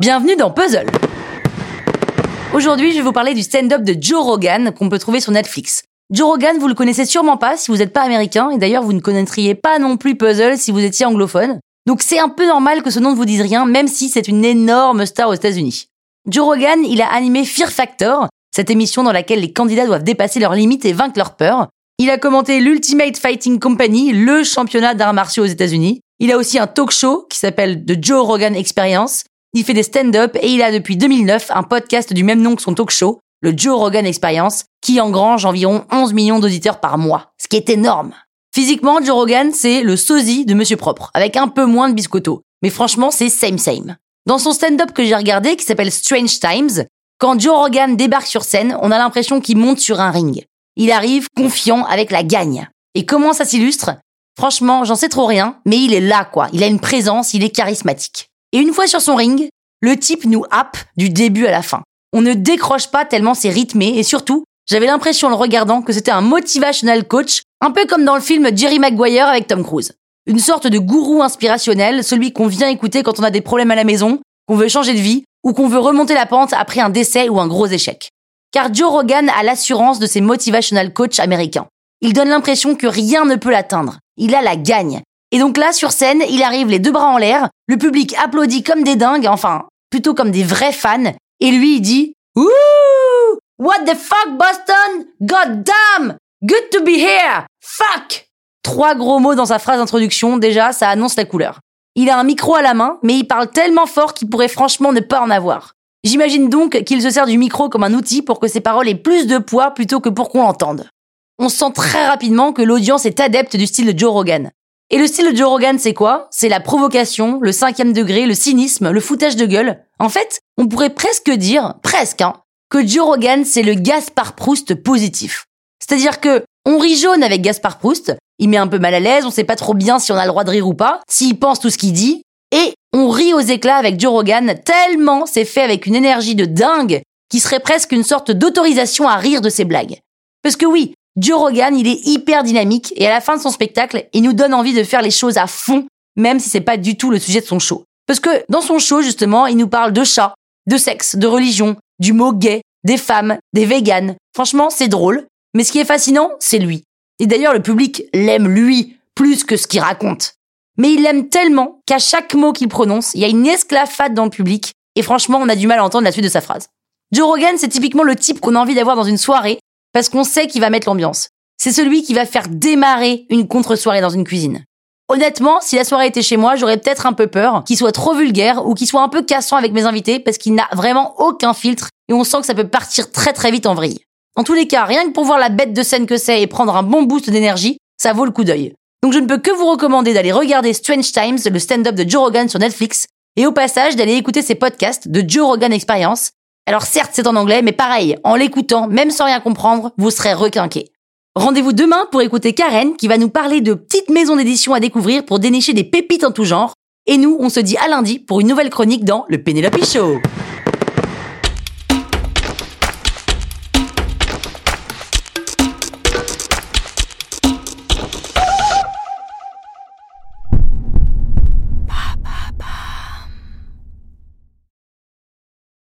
Bienvenue dans Puzzle Aujourd'hui, je vais vous parler du stand-up de Joe Rogan qu'on peut trouver sur Netflix. Joe Rogan, vous le connaissez sûrement pas si vous n'êtes pas américain, et d'ailleurs vous ne connaîtriez pas non plus Puzzle si vous étiez anglophone. Donc c'est un peu normal que ce nom ne vous dise rien, même si c'est une énorme star aux États-Unis. Joe Rogan, il a animé Fear Factor, cette émission dans laquelle les candidats doivent dépasser leurs limites et vaincre leurs peurs. Il a commenté l'Ultimate Fighting Company, le championnat d'arts martiaux aux États-Unis. Il a aussi un talk show qui s'appelle The Joe Rogan Experience. Il fait des stand-up et il a depuis 2009 un podcast du même nom que son talk show, le Joe Rogan Experience, qui engrange environ 11 millions d'auditeurs par mois, ce qui est énorme. Physiquement, Joe Rogan, c'est le sosie de Monsieur Propre, avec un peu moins de biscotto. Mais franchement, c'est same same. Dans son stand-up que j'ai regardé, qui s'appelle Strange Times, quand Joe Rogan débarque sur scène, on a l'impression qu'il monte sur un ring. Il arrive confiant avec la gagne. Et comment ça s'illustre? Franchement, j'en sais trop rien, mais il est là, quoi. Il a une présence, il est charismatique. Et une fois sur son ring, le type nous happe du début à la fin. On ne décroche pas tellement c'est rythmé et surtout, j'avais l'impression en le regardant que c'était un motivational coach, un peu comme dans le film Jerry Maguire avec Tom Cruise. Une sorte de gourou inspirationnel, celui qu'on vient écouter quand on a des problèmes à la maison, qu'on veut changer de vie ou qu'on veut remonter la pente après un décès ou un gros échec. Car Joe Rogan a l'assurance de ses motivational coachs américains. Il donne l'impression que rien ne peut l'atteindre. Il a la gagne. Et donc là, sur scène, il arrive les deux bras en l'air, le public applaudit comme des dingues, enfin, plutôt comme des vrais fans, et lui, il dit Ouh! What the fuck, Boston? God damn! Good to be here! Fuck! Trois gros mots dans sa phrase d'introduction, déjà, ça annonce la couleur. Il a un micro à la main, mais il parle tellement fort qu'il pourrait franchement ne pas en avoir. J'imagine donc qu'il se sert du micro comme un outil pour que ses paroles aient plus de poids plutôt que pour qu'on l'entende. On sent très rapidement que l'audience est adepte du style de Joe Rogan. Et le style de Joe Rogan, c'est quoi? C'est la provocation, le cinquième degré, le cynisme, le foutage de gueule. En fait, on pourrait presque dire, presque, hein, que Joe Rogan, c'est le Gaspard Proust positif. C'est-à-dire que on rit jaune avec Gaspard Proust, il met un peu mal à l'aise, on sait pas trop bien si on a le droit de rire ou pas, s'il pense tout ce qu'il dit, et on rit aux éclats avec Joe Rogan tellement c'est fait avec une énergie de dingue qui serait presque une sorte d'autorisation à rire de ses blagues. Parce que oui, Joe Rogan, il est hyper dynamique et à la fin de son spectacle, il nous donne envie de faire les choses à fond, même si c'est pas du tout le sujet de son show. Parce que dans son show, justement, il nous parle de chats, de sexe, de religion, du mot gay, des femmes, des véganes. Franchement, c'est drôle. Mais ce qui est fascinant, c'est lui. Et d'ailleurs, le public l'aime lui, plus que ce qu'il raconte. Mais il l'aime tellement qu'à chaque mot qu'il prononce, il y a une esclafade dans le public, et franchement, on a du mal à entendre la suite de sa phrase. Joe Rogan, c'est typiquement le type qu'on a envie d'avoir dans une soirée, parce qu'on sait qu'il va mettre l'ambiance. C'est celui qui va faire démarrer une contre-soirée dans une cuisine. Honnêtement, si la soirée était chez moi, j'aurais peut-être un peu peur qu'il soit trop vulgaire ou qu'il soit un peu cassant avec mes invités parce qu'il n'a vraiment aucun filtre et on sent que ça peut partir très très vite en vrille. En tous les cas, rien que pour voir la bête de scène que c'est et prendre un bon boost d'énergie, ça vaut le coup d'œil. Donc je ne peux que vous recommander d'aller regarder Strange Times, le stand-up de Joe Rogan sur Netflix, et au passage d'aller écouter ses podcasts de Joe Rogan Experience, alors certes, c'est en anglais, mais pareil, en l'écoutant, même sans rien comprendre, vous serez requinqué. Rendez-vous demain pour écouter Karen qui va nous parler de petites maisons d'édition à découvrir pour dénicher des pépites en tout genre. Et nous, on se dit à lundi pour une nouvelle chronique dans le Penelope Show.